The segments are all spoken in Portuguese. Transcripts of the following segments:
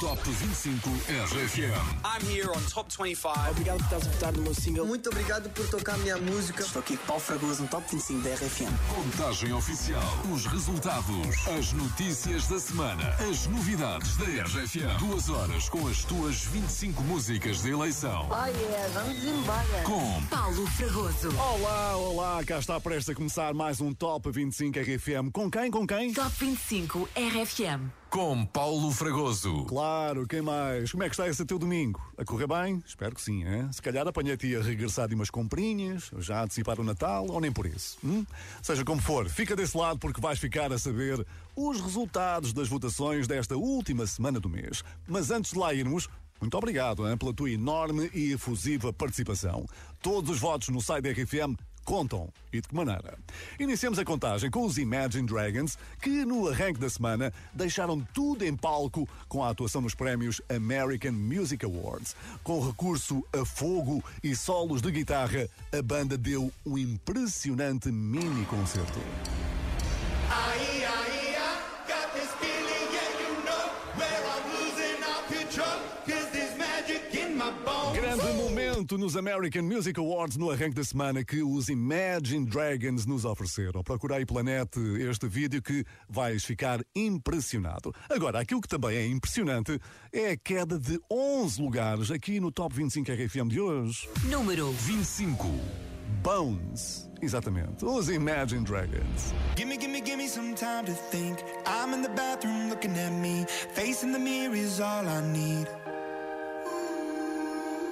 Top 25 RFM. I'm here on Top 25. Obrigado por estás a votar no meu single. Muito obrigado por tocar a minha música. Estou aqui com Paulo Fragoso no Top 25 da RFM. Contagem oficial. Os resultados. As notícias da semana. As novidades da RFM. Duas horas com as tuas 25 músicas de eleição. Oh yeah, vamos embora. Com Paulo Fragoso. Olá, olá, cá está prestes a começar mais um Top 25 RFM. Com quem? Com quem? Top 25 RFM. Com Paulo Fragoso. Claro, quem mais? Como é que está esse teu domingo? A correr bem? Espero que sim, hein? Se calhar apanhei-te a regressar de umas comprinhas, já antecipar o Natal, ou nem por isso. Hum? Seja como for, fica desse lado porque vais ficar a saber os resultados das votações desta última semana do mês. Mas antes de lá irmos, muito obrigado hein, pela tua enorme e efusiva participação. Todos os votos no site da RFM contam. E de que maneira? Iniciamos a contagem com os Imagine Dragons, que no arranque da semana deixaram tudo em palco com a atuação nos prémios American Music Awards. Com recurso a fogo e solos de guitarra, a banda deu um impressionante mini concerto. Grande momento nos American Music Awards no arranque da semana que os Imagine Dragons nos ofereceram. Procurei pela net este vídeo que vais ficar impressionado. Agora, aquilo que também é impressionante é a queda de 11 lugares aqui no Top 25 RFM de hoje. Número 25. Bones. Exatamente. Os Imagine Dragons. Gimme, gimme, gimme some time to think. I'm in the bathroom looking at me. Facing the mirror is all I need.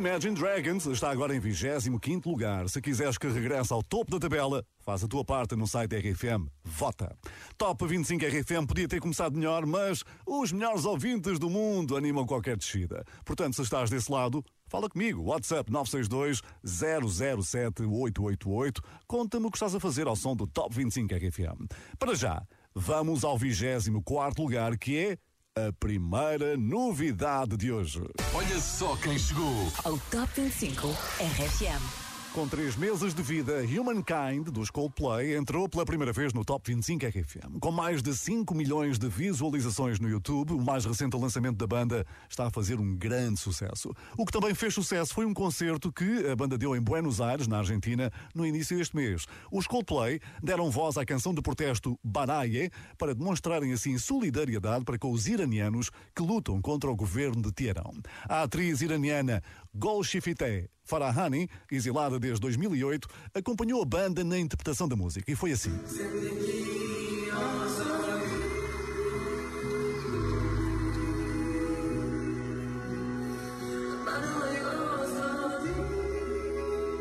Imagine Dragons está agora em 25 lugar. Se quiseres que regresse ao topo da tabela, faz a tua parte no site RFM. Vota. Top 25 RFM podia ter começado melhor, mas os melhores ouvintes do mundo animam qualquer descida. Portanto, se estás desse lado, fala comigo. WhatsApp 962 007 888. Conta-me o que estás a fazer ao som do Top 25 RFM. Para já, vamos ao 24 lugar, que é a primeira novidade de hoje. Olha só quem chegou. Ao Top 25 RFM. Com três meses de vida, Humankind, dos Coldplay, entrou pela primeira vez no Top 25 RFM. Com mais de 5 milhões de visualizações no YouTube, o mais recente lançamento da banda está a fazer um grande sucesso. O que também fez sucesso foi um concerto que a banda deu em Buenos Aires, na Argentina, no início deste mês. Os Coldplay deram voz à canção de protesto Baraye para demonstrarem assim solidariedade para com os iranianos que lutam contra o governo de Teherão. A atriz iraniana Golshifite Farahani, exilada desde 2008, acompanhou a banda na interpretação da música e foi assim.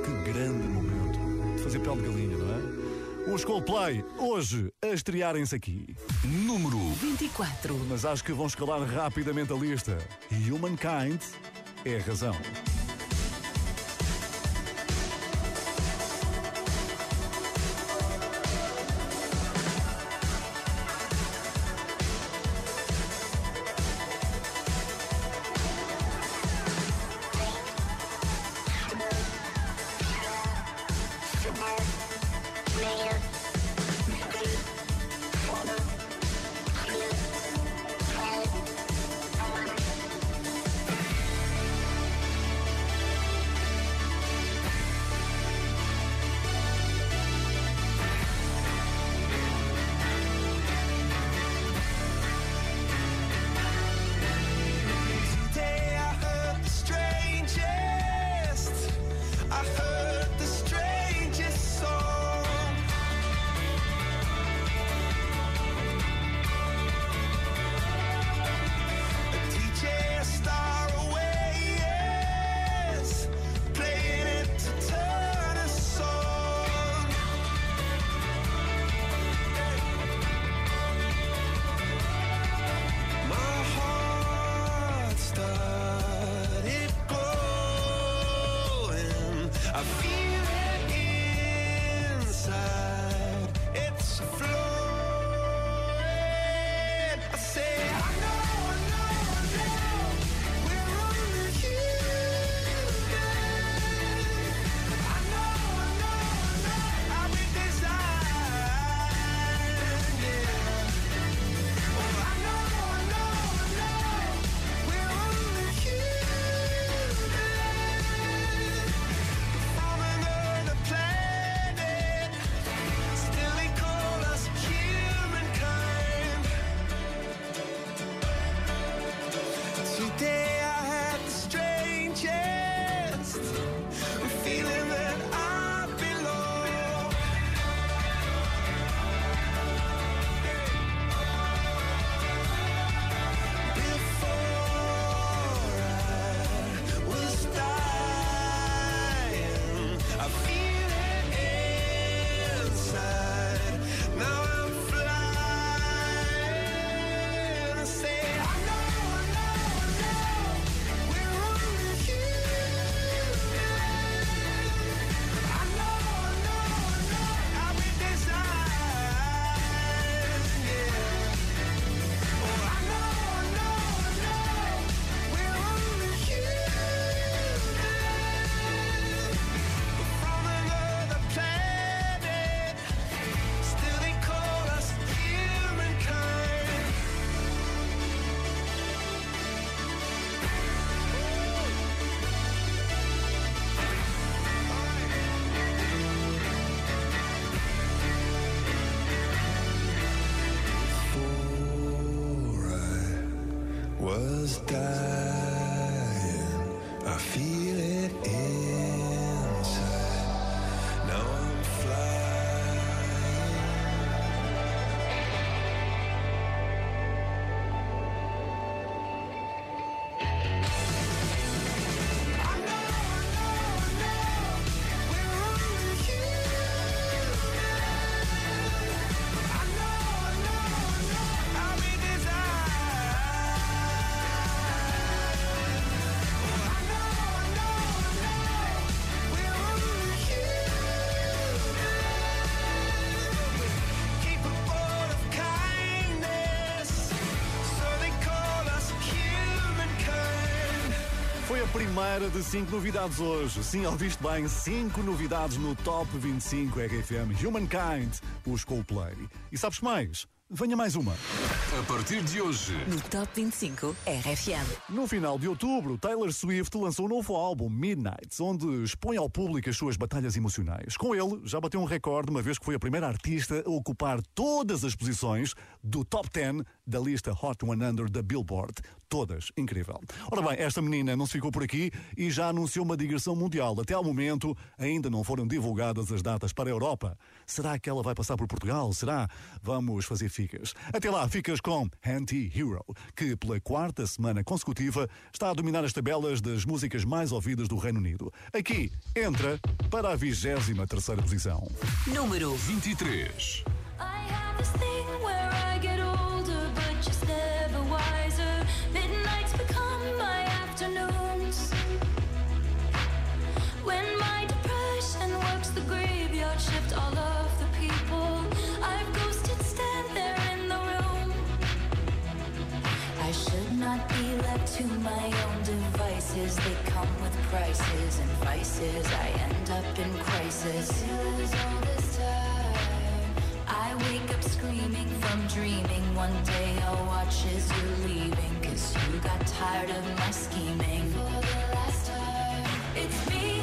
Que grande momento de fazer pele de galinha, não é? Os Coldplay, hoje, a estrearem-se aqui. Número 24. Mas acho que vão escalar rapidamente a lista. Humankind é a razão. Primeira de cinco novidades hoje. Sim, ouviste bem, cinco novidades no Top 25 RFM Humankind, os Coldplay. E sabes que mais? Venha mais uma. A partir de hoje, No Top 25 RFM. No final de outubro, Taylor Swift lançou um novo álbum, Midnights, onde expõe ao público as suas batalhas emocionais. Com ele, já bateu um recorde, uma vez que foi a primeira artista a ocupar todas as posições do top 10 da lista Hot 100 da Billboard. Todas. Incrível. Ora bem, esta menina não se ficou por aqui e já anunciou uma digressão mundial. Até ao momento, ainda não foram divulgadas as datas para a Europa. Será que ela vai passar por Portugal? Será? Vamos fazer ficas. Até lá, ficas com Anti-Hero, que pela quarta semana consecutiva está a dominar as tabelas das músicas mais ouvidas do Reino Unido. Aqui entra para a 23 terceira posição. Número 23. I have this thing where I not be left to my own devices. They come with prices and vices. I end up in crisis. I wake up screaming from dreaming. One day I'll watch as you're leaving. Cause you got tired of my scheming. For the last time, it's me.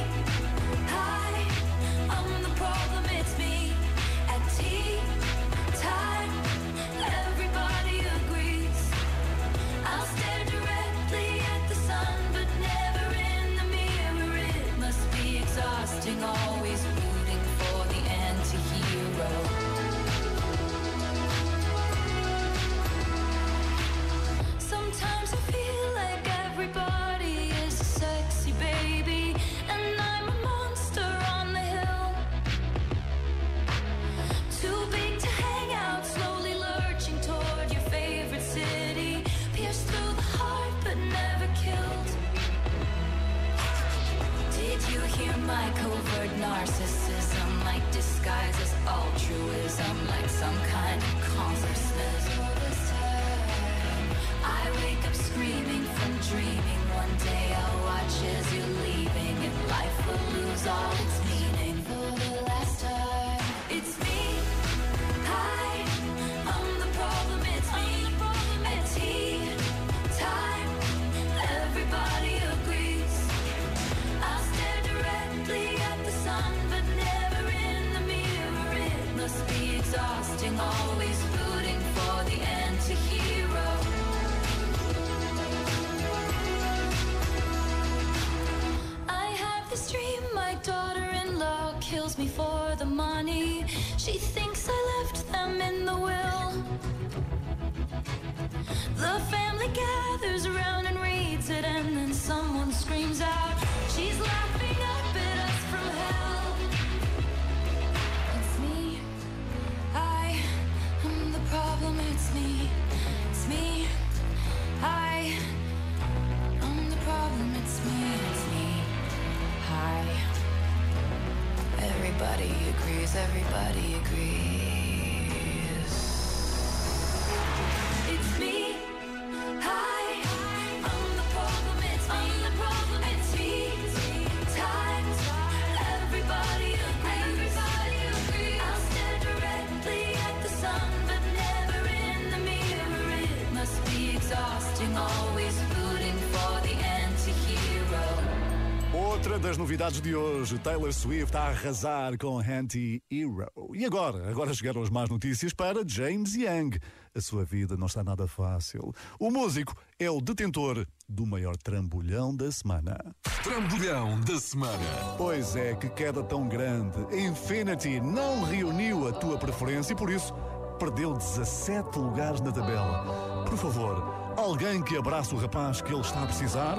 Novidades de hoje, Taylor Swift a arrasar com Anti-Hero. E agora? Agora chegaram as más notícias para James Young. A sua vida não está nada fácil. O músico é o detentor do maior trambolhão da semana. Trambolhão da semana. Pois é, que queda tão grande. Infinity não reuniu a tua preferência e por isso perdeu 17 lugares na tabela. Por favor, alguém que abrace o rapaz que ele está a precisar?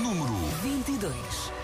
Número 22.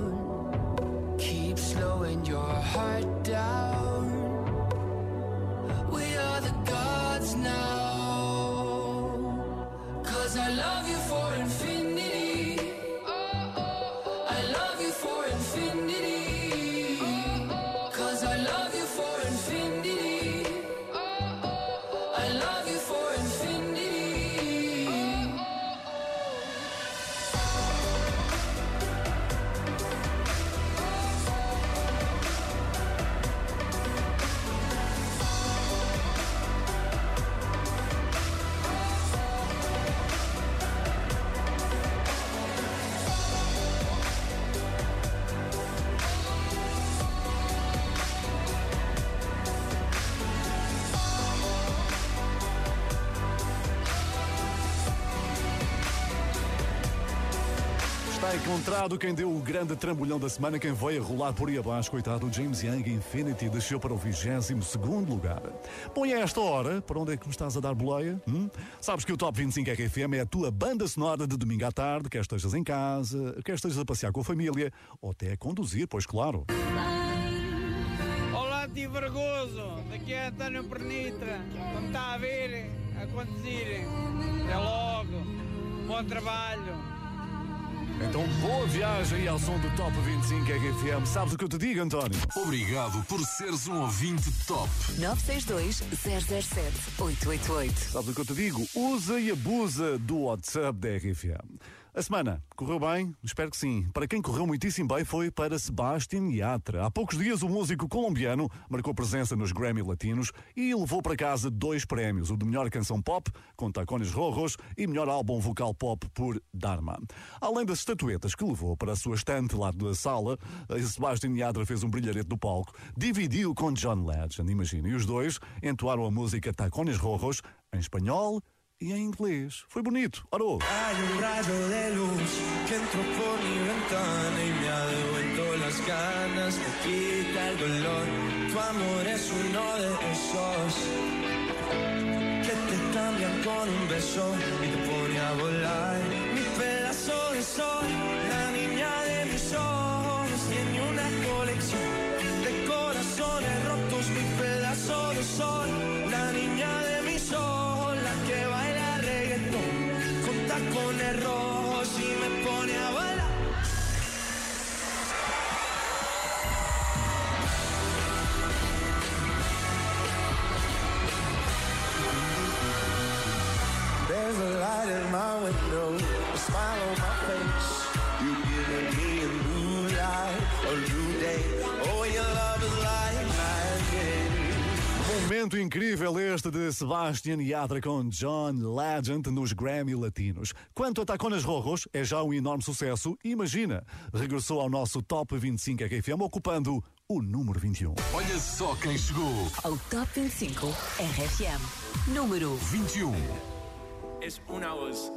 encontrado quem deu o grande trambolhão da semana, quem veio a rolar por aí abaixo, coitado, o James Young Infinity desceu para o 22 lugar. Bom, e a esta hora, para onde é que me estás a dar boleia? Hum? Sabes que o Top 25 RFM é a tua banda sonora de domingo à tarde, quer estejas em casa, quer estejas a passear com a família, ou até a conduzir, pois claro. Olá, tio Vergoso. Daqui é António Pernitra. Como está a ver, a conduzir. Até logo. Bom trabalho. Então, boa viagem ao som do Top 25 RFM. Sabes o que eu te digo, António? Obrigado por seres um ouvinte top. 962 007 888. Sabes o que eu te digo? Usa e abusa do WhatsApp da RFM. A semana correu bem? Espero que sim. Para quem correu muitíssimo bem foi para Sebastian Yatra. Há poucos dias o músico colombiano marcou presença nos Grammy Latinos e levou para casa dois prémios, o de melhor canção pop, com Tacones Rojos, e melhor álbum vocal pop por Dharma. Além das estatuetas que levou para a sua estante lá da sala, Sebastian Yatra fez um brilharete do palco, dividiu com John Legend, imagina, e os dois entoaram a música Tacones Rojos em espanhol y en inglés. Fue bonito. Aro. Hay un rayo de luz que entró por mi ventana y me ha devuelto las ganas, me quita el dolor. Tu amor es uno de esos que te cambian con un beso y te pone a volar. Mi pedazo de sol, la niña de mis ojos, tiene una colección de corazones rotos. Mi pedazo de sol, tacones Momento incrível este de Sebastian Yatra com John Legend nos Grammy Latinos. Quanto a Taconas Rojos, é já um enorme sucesso. Imagina, regressou ao nosso Top 25 RFM, ocupando o número 21. Olha só quem chegou. Ao Top 25 RFM. Número 21. Es una voz.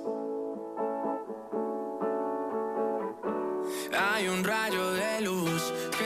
Hay un rayo de luz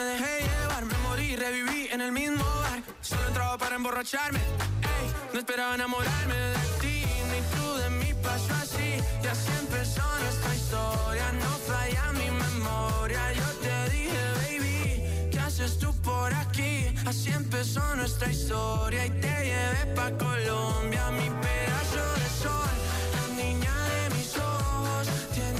me dejé llevar, me morí, reviví en el mismo bar. Solo entraba para emborracharme, no esperaba enamorarme de ti, ni tú de mí pasó así. Y así empezó nuestra historia, no falla mi memoria. Yo te dije, baby, ¿qué haces tú por aquí? Así empezó nuestra historia y te llevé pa' Colombia, mi pedazo de sol. La niña de mis ojos tiene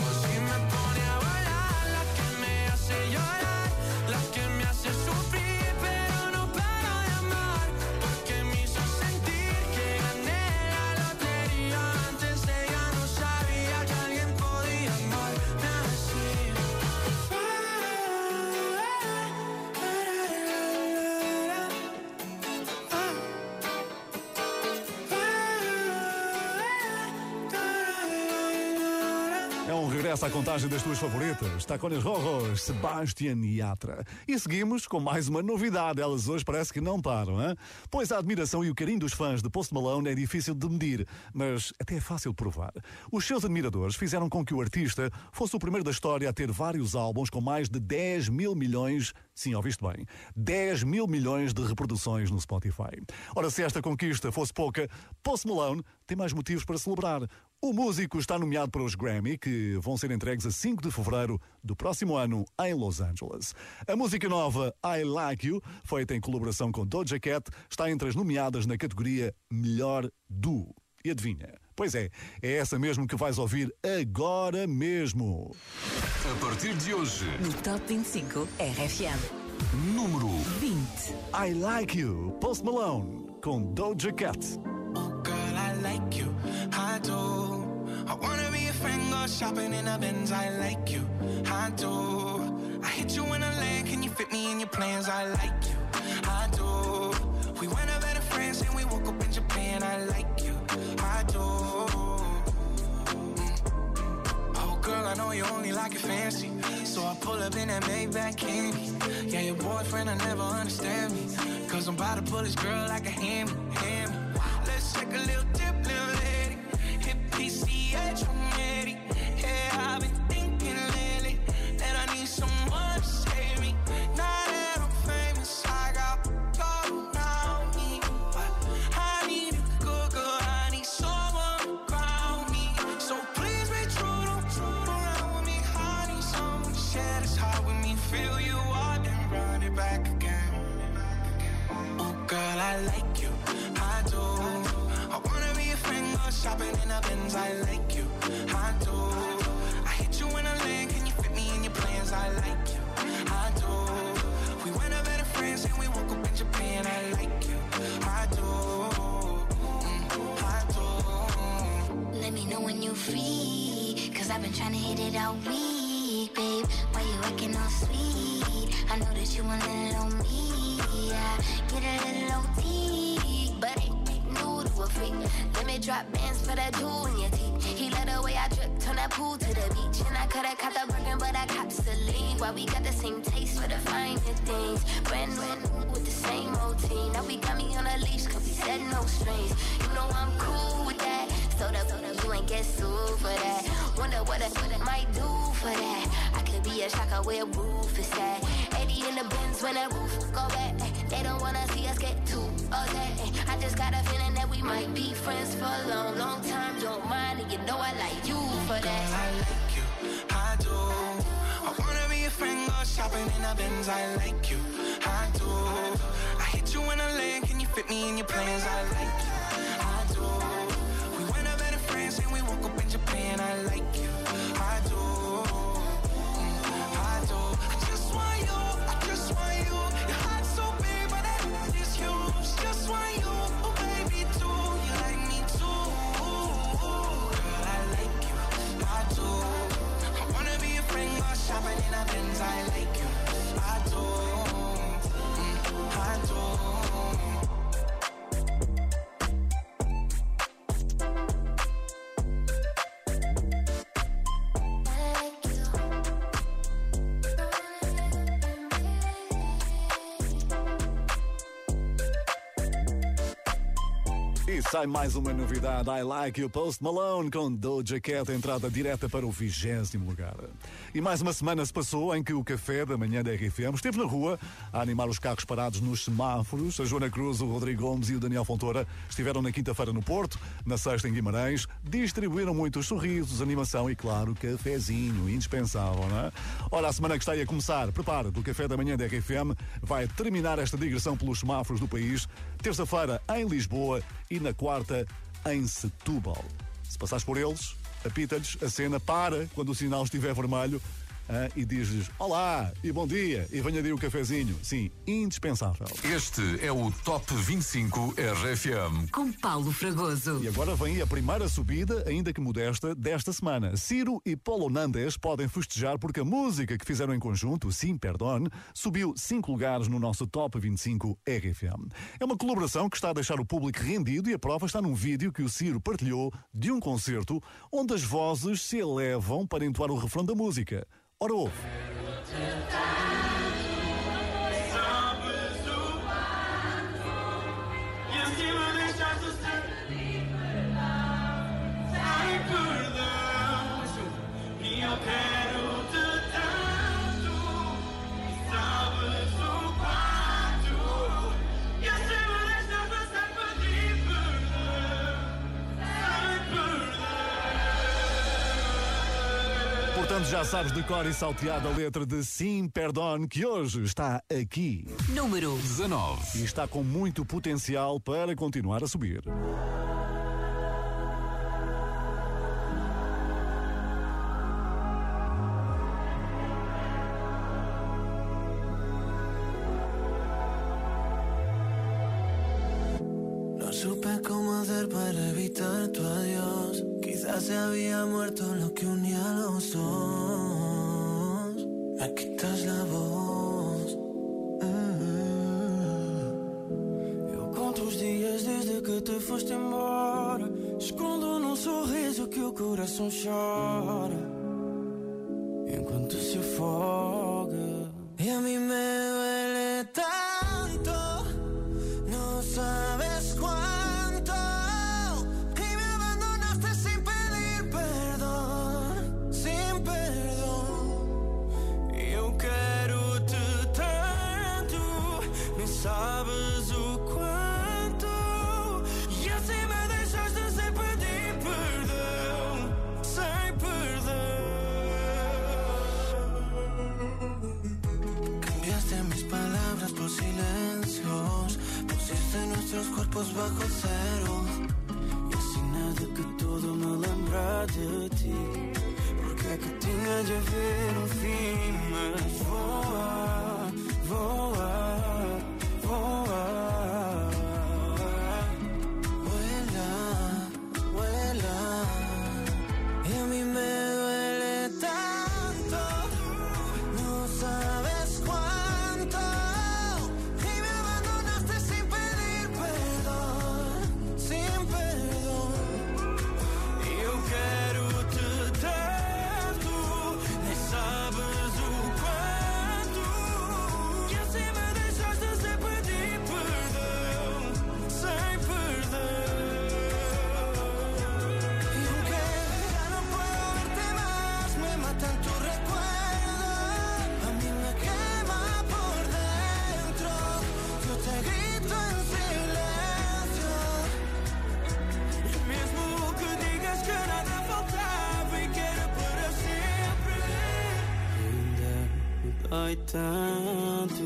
Regresso à contagem das tuas favoritas. Tacones Rojos, Sebastian Yatra. E seguimos com mais uma novidade. Elas hoje parece que não param, hein? Pois a admiração e o carinho dos fãs de Post Malone é difícil de medir, mas até é fácil de provar. Os seus admiradores fizeram com que o artista fosse o primeiro da história a ter vários álbuns com mais de 10 mil milhões, sim, ouviste bem, 10 mil milhões de reproduções no Spotify. Ora, se esta conquista fosse pouca, Post Malone tem mais motivos para celebrar. O músico está nomeado para os Grammy, que vão ser entregues a 5 de fevereiro do próximo ano em Los Angeles. A música nova I Like You, feita em colaboração com Doja Cat, está entre as nomeadas na categoria Melhor Duo. E adivinha? Pois é, é essa mesmo que vais ouvir agora mesmo. A partir de hoje, No Top 25 RFM. número 20. I Like You, Post Malone, com Doja Cat. Girl, I like you, I do. I wanna be a friend, go shopping in a Benz. I like you, I do. I hit you in a land, can you fit me in your plans? I like you, I do. We went over to France and we woke up in Japan. I like you, I do. I know you only like it fancy. So I pull up in that Maybach candy. Yeah, your boyfriend, I never understand me. Cause I'm about to pull this girl like a hammy, hammy. Let's take a little when that roof go back. Eh, they don't wanna see us get too upset. Eh. I just got a feeling that we might be friends for a long, long time. Don't mind it, you know I like you for that. I like you, I do. I wanna be a friend, go shopping in a Benz. I like sai mais uma novidade. I Like You Post Malone com Doja Cat, entrada direta para o vigésimo lugar. E mais uma semana se passou em que o café da manhã da RFM esteve na rua a animar os carros parados nos semáforos. A Joana Cruz, o Rodrigo Gomes e o Daniel Fontoura estiveram na quinta-feira no Porto, na sexta em Guimarães, distribuíram muitos sorrisos, animação e, claro, cafezinho, indispensável, não é? Ora, a semana que está aí a começar, prepara do café da manhã da RFM, vai terminar esta digressão pelos semáforos do país, terça-feira em Lisboa e na quarta em Setúbal. Se passares por eles, apita-lhes a cena, para quando o sinal estiver vermelho ah, e diz-lhes olá e bom dia e venha de um cafezinho. Sim, indispensável. Este é o Top 25 RFM. Com Paulo Fragoso. E agora vem a primeira subida, ainda que modesta, desta semana. Ciro e Paulo Nandes podem festejar porque a música que fizeram em conjunto, Sim Perdone, subiu 5 lugares no nosso Top 25 RFM. É uma colaboração que está a deixar o público rendido e a prova está num vídeo que o Ciro partilhou de um concerto onde as vozes se elevam para entoar o refrão da música. Ora ouve. Já sabes de cor e salteada a letra de Sim Perdone, que hoje está aqui. Número 19. E está com muito potencial para continuar a subir. ojos bajo sal tanto.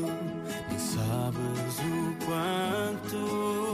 Nem sabes o quanto.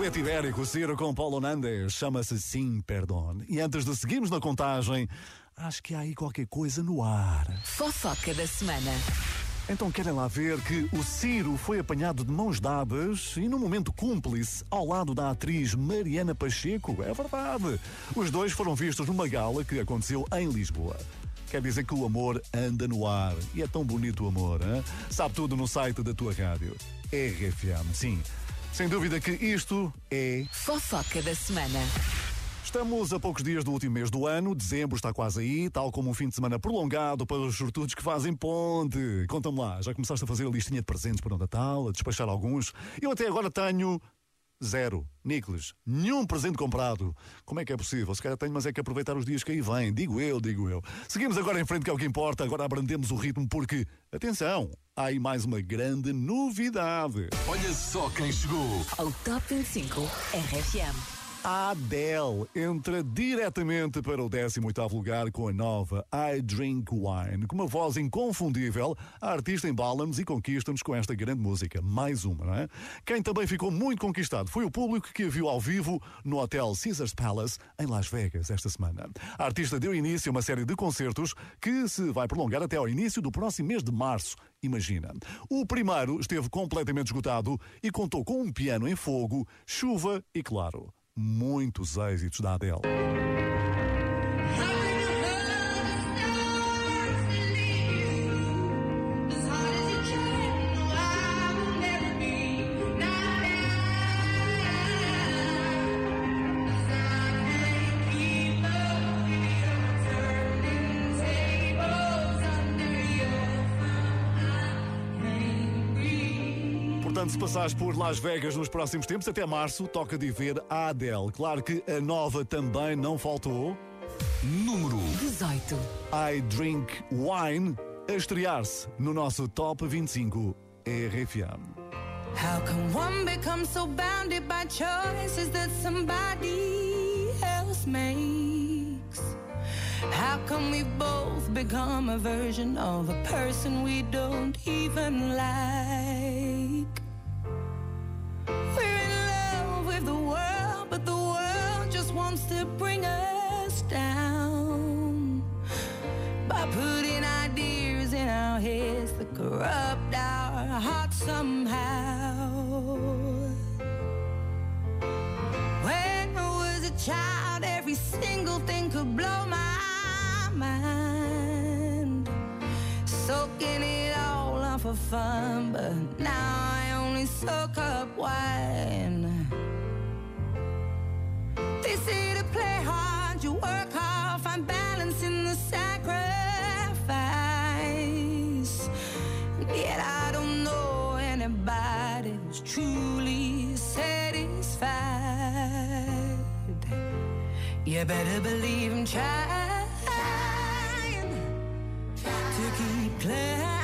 Dueto ibérico, Ciro com Paulo Nandes, chama-se Sim Perdón. E antes de seguirmos na contagem, acho que há aí qualquer coisa no ar. Fofoca da semana. Então querem lá ver que o Ciro foi apanhado de mãos dadas e num momento cúmplice ao lado da atriz Mariana Pacheco. É verdade. Os dois foram vistos numa gala que aconteceu em Lisboa. Quer dizer que o amor anda no ar. E é tão bonito o amor, hein? Sabe tudo no site da tua rádio. RFM, sim. Sem dúvida que isto é Fofoca da semana. Estamos a poucos dias do último mês do ano, dezembro está quase aí, tal como um fim de semana prolongado para os sortudos que fazem ponte. Conta-me lá, já começaste a fazer a listinha de presentes para o Natal, a despachar alguns? Eu até agora tenho zero, Nicolas, nenhum presente comprado. Como é que é possível? Se calhar tenho, mas é que aproveitar os dias que aí vêm. Digo eu, digo eu. Seguimos agora em frente, que é o que importa. Agora abrandemos o ritmo porque, atenção, há aí mais uma grande novidade. Olha só quem chegou. Ao Top 25 RFM. Adele entra diretamente para o 18º lugar com a nova I Drink Wine. Com uma voz inconfundível, a artista embala-nos e conquista-nos com esta grande música. Mais uma, não é? Quem também ficou muito conquistado foi o público que a viu ao vivo no Hotel Caesars Palace, em Las Vegas, esta semana. A artista deu início a uma série de concertos que se vai prolongar até ao início do próximo mês de março. Imagina. O primeiro esteve completamente esgotado e contou com um piano em fogo, chuva e, claro, muitos êxitos da Adele. Passares por Las Vegas nos próximos tempos, até março, toca de ver a Adele. Claro que a nova também não faltou. Número 18. I Drink Wine a estrear-se no nosso Top 25 RFM. How can one become so bounded by choices that somebody else makes? How can we both become a version of a person we don't even like? But the world just wants to bring us down by putting ideas in our heads that corrupt our hearts somehow. When I was a child, every single thing could blow my mind. Soaking it all up for fun, but now I only soak up wine to play hard. You work hard, find balance in the sacrifice. And yet I don't know anybody who's truly satisfied. You better believe I'm trying. to keep playing.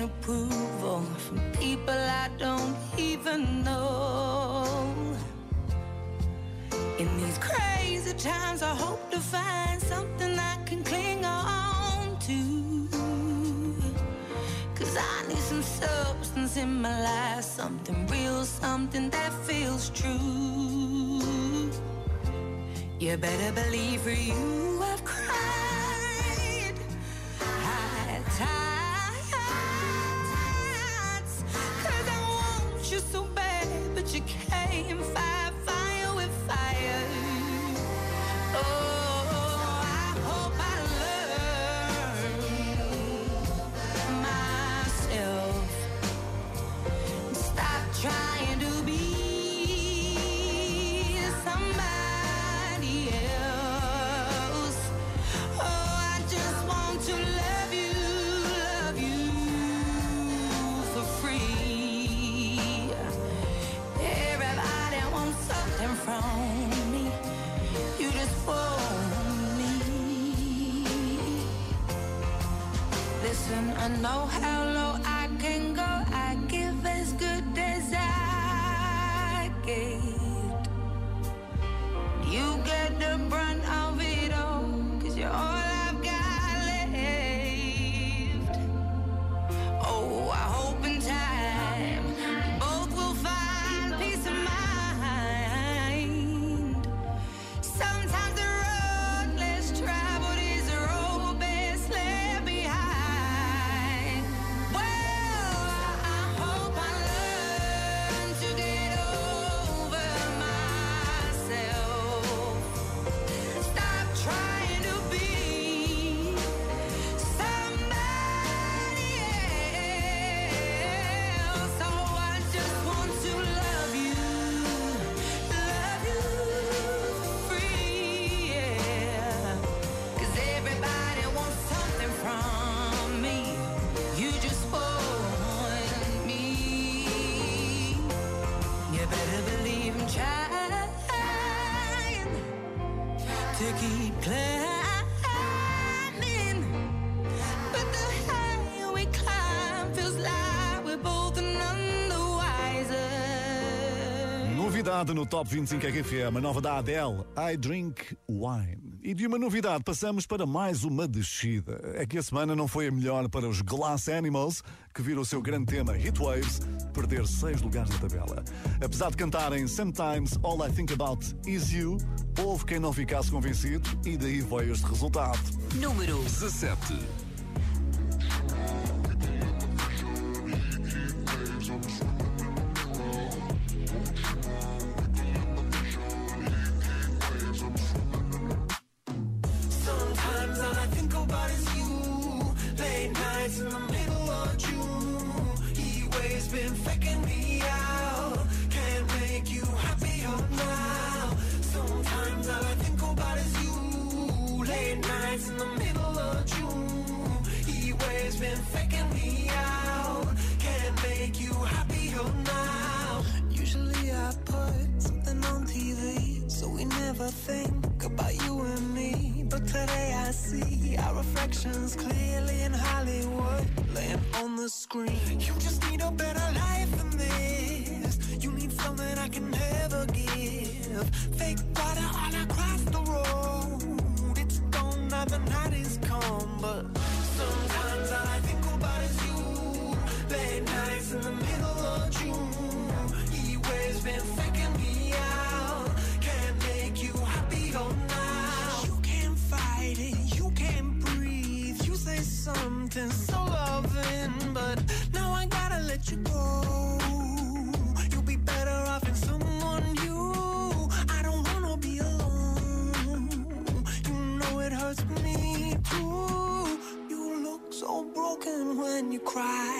approval from people I don't even know. In these crazy times, I hope to find something I can cling on to. Cause I need some substance in my life, something real, something that feels true. You better believe for you. no Top 25 RFM, a nova da Adele, I Drink Wine. E de uma novidade passamos para mais uma descida. É que a semana não foi a melhor para os Glass Animals, que viram o seu grande tema Heatwaves perder seis lugares na tabela. Apesar de cantarem Sometimes All I Think About Is You, houve quem não ficasse convencido e daí veio este resultado. Número 17. Think about you and me. But today I see our reflections clearly in Hollywood, laying on the screen. You just need a better life than this. You need something I can never give. Fake loving, but now I gotta let you go. You'll be better off in someone new. I don't wanna be alone. You know it hurts me too. You look so broken when you cry.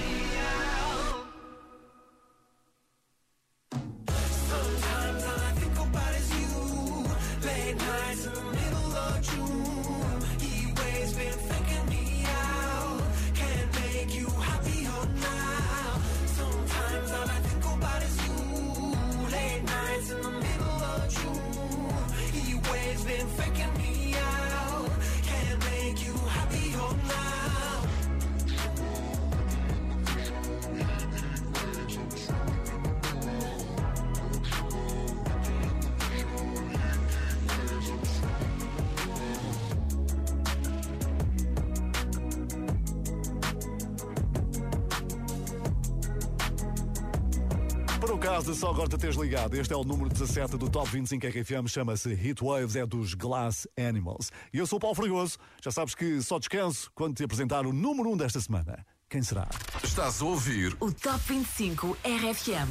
De só agora te teres ligado, este é o número 17 do Top 25 RFM, chama-se Heat Waves, é dos Glass Animals. E eu sou o Paulo Fregoso, já sabes que só descanso quando te apresentar o número 1 desta semana. Quem será? Estás a ouvir O Top 25 RFM.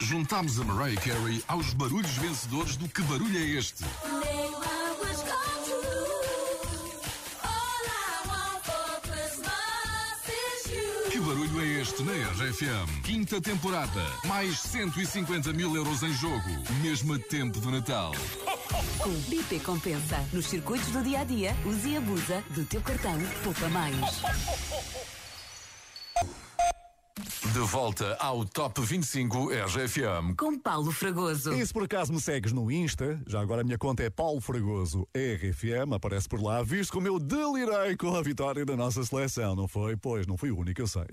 Juntámos a Mariah Carey aos barulhos vencedores do Que Barulho é Este? Barulho é este na RFM? Quinta temporada. Mais 150 mil euros em jogo. Mesmo a tempo do Natal. Com o BP Compensa. Nos circuitos do dia a dia, use e abusa do teu cartão Poupa Mais. De volta ao Top 25 RFM. Com Paulo Fragoso. E se por acaso me segues no Insta, já agora a minha conta é Paulo Fragoso RFM, aparece por lá, visto como eu delirei com a vitória da nossa seleção, não foi? Pois, não fui o único, eu sei.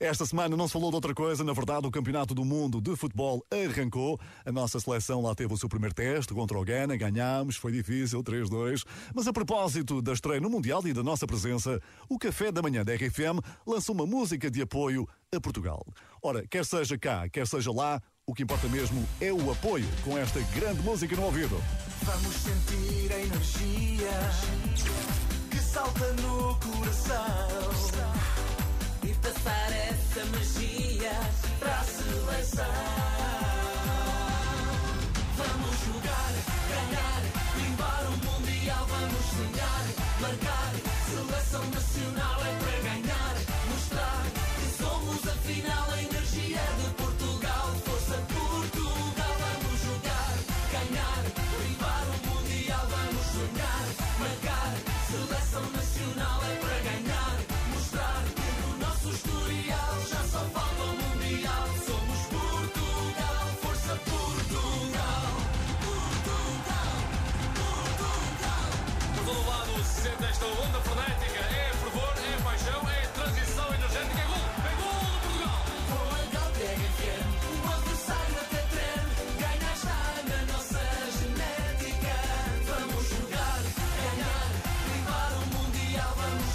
Esta semana não se falou de outra coisa, na verdade o Campeonato do Mundo de Futebol arrancou, a nossa seleção lá teve o seu primeiro teste contra o Ghana, ganhámos, foi difícil, 3-2, mas a propósito da estreia no Mundial e da nossa presença, o Café da Manhã da RFM lançou uma música de apoio a Portugal. Ora, quer seja cá, quer seja lá, o que importa mesmo é o apoio com esta grande música no ouvido. Vamos sentir a energia que salta no coração e passar essa magia para a seleção.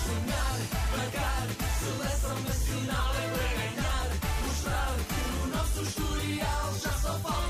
sonhar, pagar, seleção Nacional é para ganhar, mostrar que no nosso historial já só falta.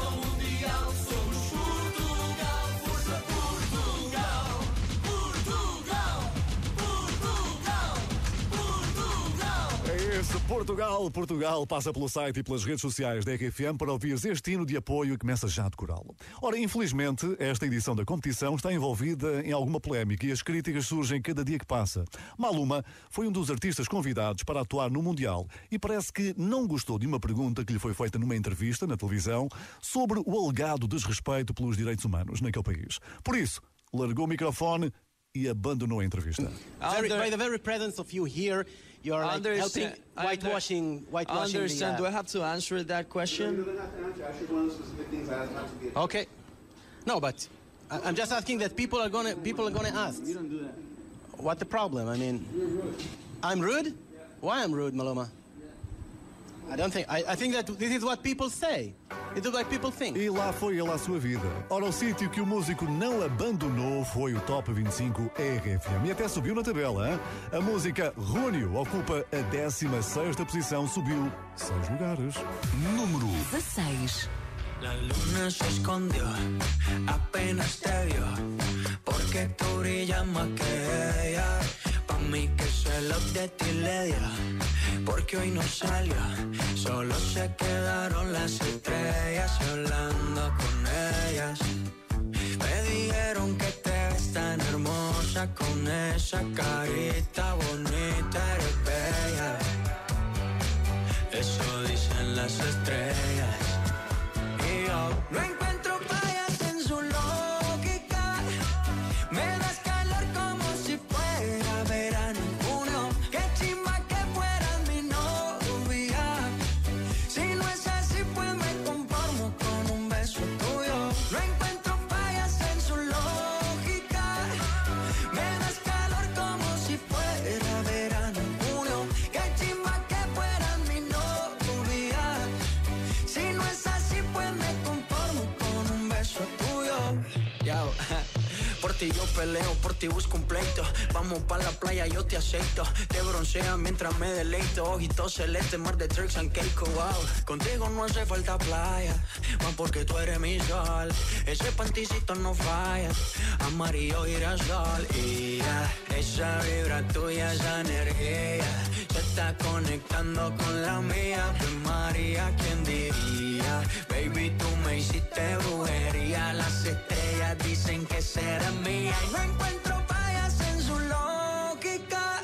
Portugal, Portugal passa pelo site e pelas redes sociais da RFM para ouvires este hino de apoio e começa já a decorá-lo. Ora, infelizmente, esta edição da competição está envolvida em alguma polémica e as críticas surgem cada dia que passa. Maluma foi um dos artistas convidados para atuar no Mundial e parece que não gostou de uma pergunta que lhe foi feita numa entrevista na televisão sobre o alegado desrespeito pelos direitos humanos naquele país. Por isso, largou o microfone e abandonou a entrevista. Very, by the very presence of you here, you are like Understand- helping whitewashing, whitewashing understand. the. Do uh, I have to answer that question? Okay. No, but I- I'm just asking that people are gonna people are gonna ask. You don't do that. What the problem? I mean, I'm rude. Why I'm rude, Maloma? I don't think. I, I think that this is what people say. It is what people think. E lá foi ele à sua vida. Ora, o sítio que o músico não abandonou foi o Top 25 RFM. E até subiu na tabela. hein? A música Rúnio ocupa a 16 posição, subiu 6 lugares. Número 16. La luna se escondió, apenas te vio, porque tú brillas más que ella. Pa' mí que celos de ti le dio, porque hoy no salió, solo se quedaron las estrellas hablando con ellas. Me dijeron que te ves tan hermosa con esa carita bonita, eres bella. Eso dicen las estrellas. Peleo, por ti busco un pleito. Vamos pa' la playa, yo te aceito. Te broncea mientras me deleito. Ojitos celeste, mar de tricks and cake, wow. Contigo no hace falta playa, más porque tú eres mi sol. Ese panticito no falla, amarillo girasol. Y ya, esa vibra tuya, esa energía, se está conectando con la mía. Pues María, ¿quién diría? Baby, tú me hiciste brujería. Las estrellas dicen que será mía. Y no encuentro fallas en su lógica.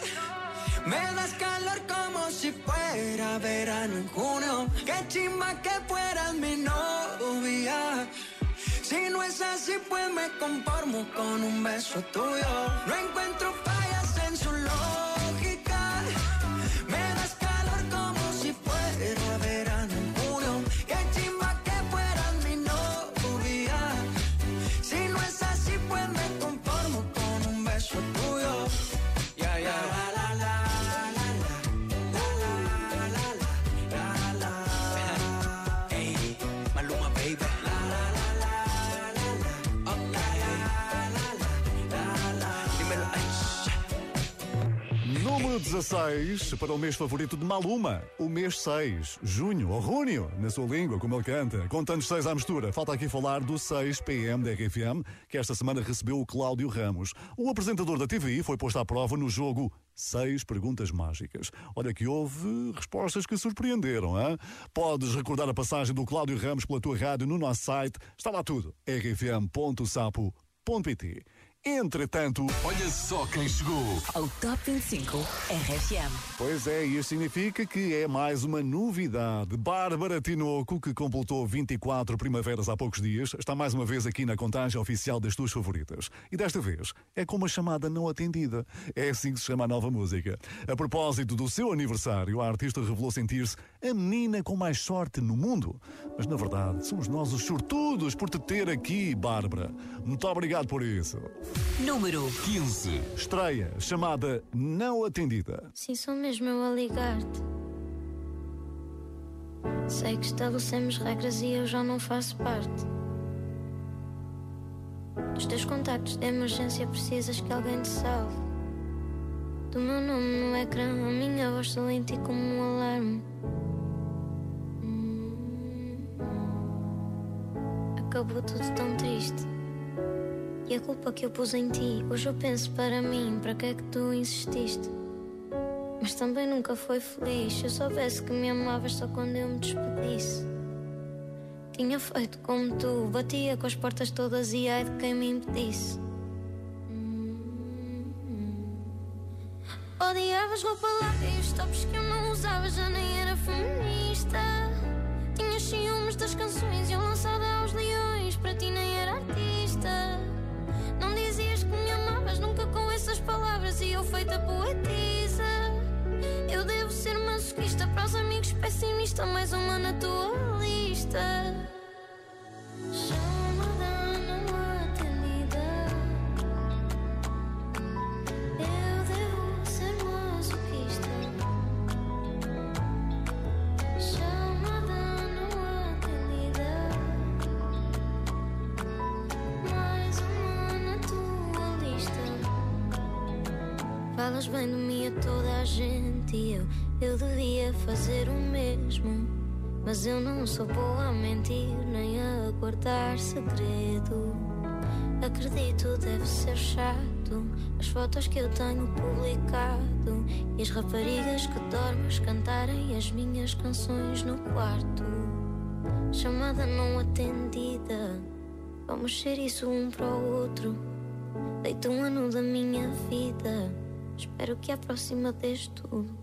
Me das calor como si fuera verano en junio. Qué chimba que fueras mi novia. Si no es así, pues me conformo con un beso tuyo. No encuentro fallas en su lógica. 16 para o mês favorito de Maluma, o mês 6, junho, ou Rúnio, na sua língua, como ele canta. Contando 6 à mistura, falta aqui falar do 6 PM da RFM, que esta semana recebeu o Cláudio Ramos. O apresentador da TVI foi posto à prova no jogo Seis Perguntas Mágicas. Olha que houve respostas que surpreenderam, hein? Podes recordar a passagem do Cláudio Ramos pela tua rádio no nosso site. Está lá tudo, rfm.sapo.pt. Entretanto, Olha só quem chegou. Ao Top 25 RFM. Pois é, isto significa que é mais uma novidade. Bárbara Tinoco, que completou 24 primaveras há poucos dias, está mais uma vez aqui na contagem oficial das tuas favoritas. E desta vez é com uma chamada não atendida. É assim que se chama a nova música. A propósito do seu aniversário, a artista revelou sentir-se a menina com mais sorte no mundo. Mas na verdade, somos nós os sortudos por te ter aqui, Bárbara. Muito obrigado por isso. Número 15. Estreia, chamada Não Atendida. Sim, sou mesmo eu a ligar-te. Sei que estabelecemos regras e eu já não faço parte. Dos teus contactos de emergência precisas que alguém te salve. Do meu nome no ecrã, a minha voz ti como um alarme. Hum. Acabou tudo tão triste. E a culpa que eu pus em ti, hoje eu penso para mim, para que é que tu insististe? Mas também nunca foi feliz. Se eu soubesse que me amavas só quando eu me despedisse. Tinha feito como tu, batia com as portas todas e ai de quem me impedisse. Odiavas roupa larga e os tops que eu não usava já nem era feminista. Tinhas ciúmes das canções e eu lançada e eu feita poetisa. Eu devo ser masoquista para os amigos pessimista, mais uma na tua lista. Eu, devia fazer o mesmo. Mas eu não sou boa a mentir nem a guardar segredo. Acredito, deve ser chato as fotos que eu tenho publicado e as raparigas que dormes cantarem as minhas canções no quarto. Chamada não atendida, vamos ser isso um para o outro. Deito um ano da minha vida, espero que à próxima dês tudo.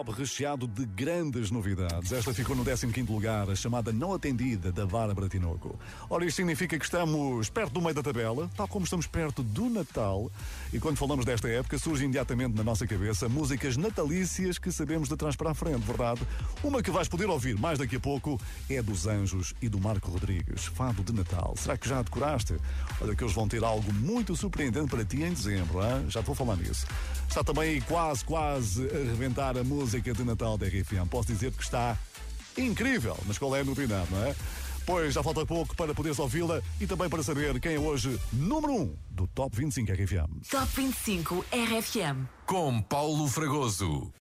Top recheado de grandes novidades. Esta ficou no 15 lugar, a chamada Não Atendida, da Bárbara Tinoco. Ora, isto significa que estamos perto do meio da tabela, tal como estamos perto do Natal. E quando falamos desta época, surge imediatamente na nossa cabeça músicas natalícias que sabemos de trás para a frente, verdade? Uma que vais poder ouvir mais daqui a pouco é dos Anjos e do Marco Rodrigues, Fado de Natal. Será que já a decoraste? Olha que eles vão ter algo muito surpreendente para ti em dezembro, hein? já te vou falar nisso. Está também aí quase, quase a reventar a música de Natal da RFM. Posso dizer que está incrível, mas qual é a novidade, não é? Pois já falta pouco para poderes ouvi-la e também para saber quem é hoje número 1 um do Top 25 RFM. Top 25 RFM. Com Paulo Fragoso.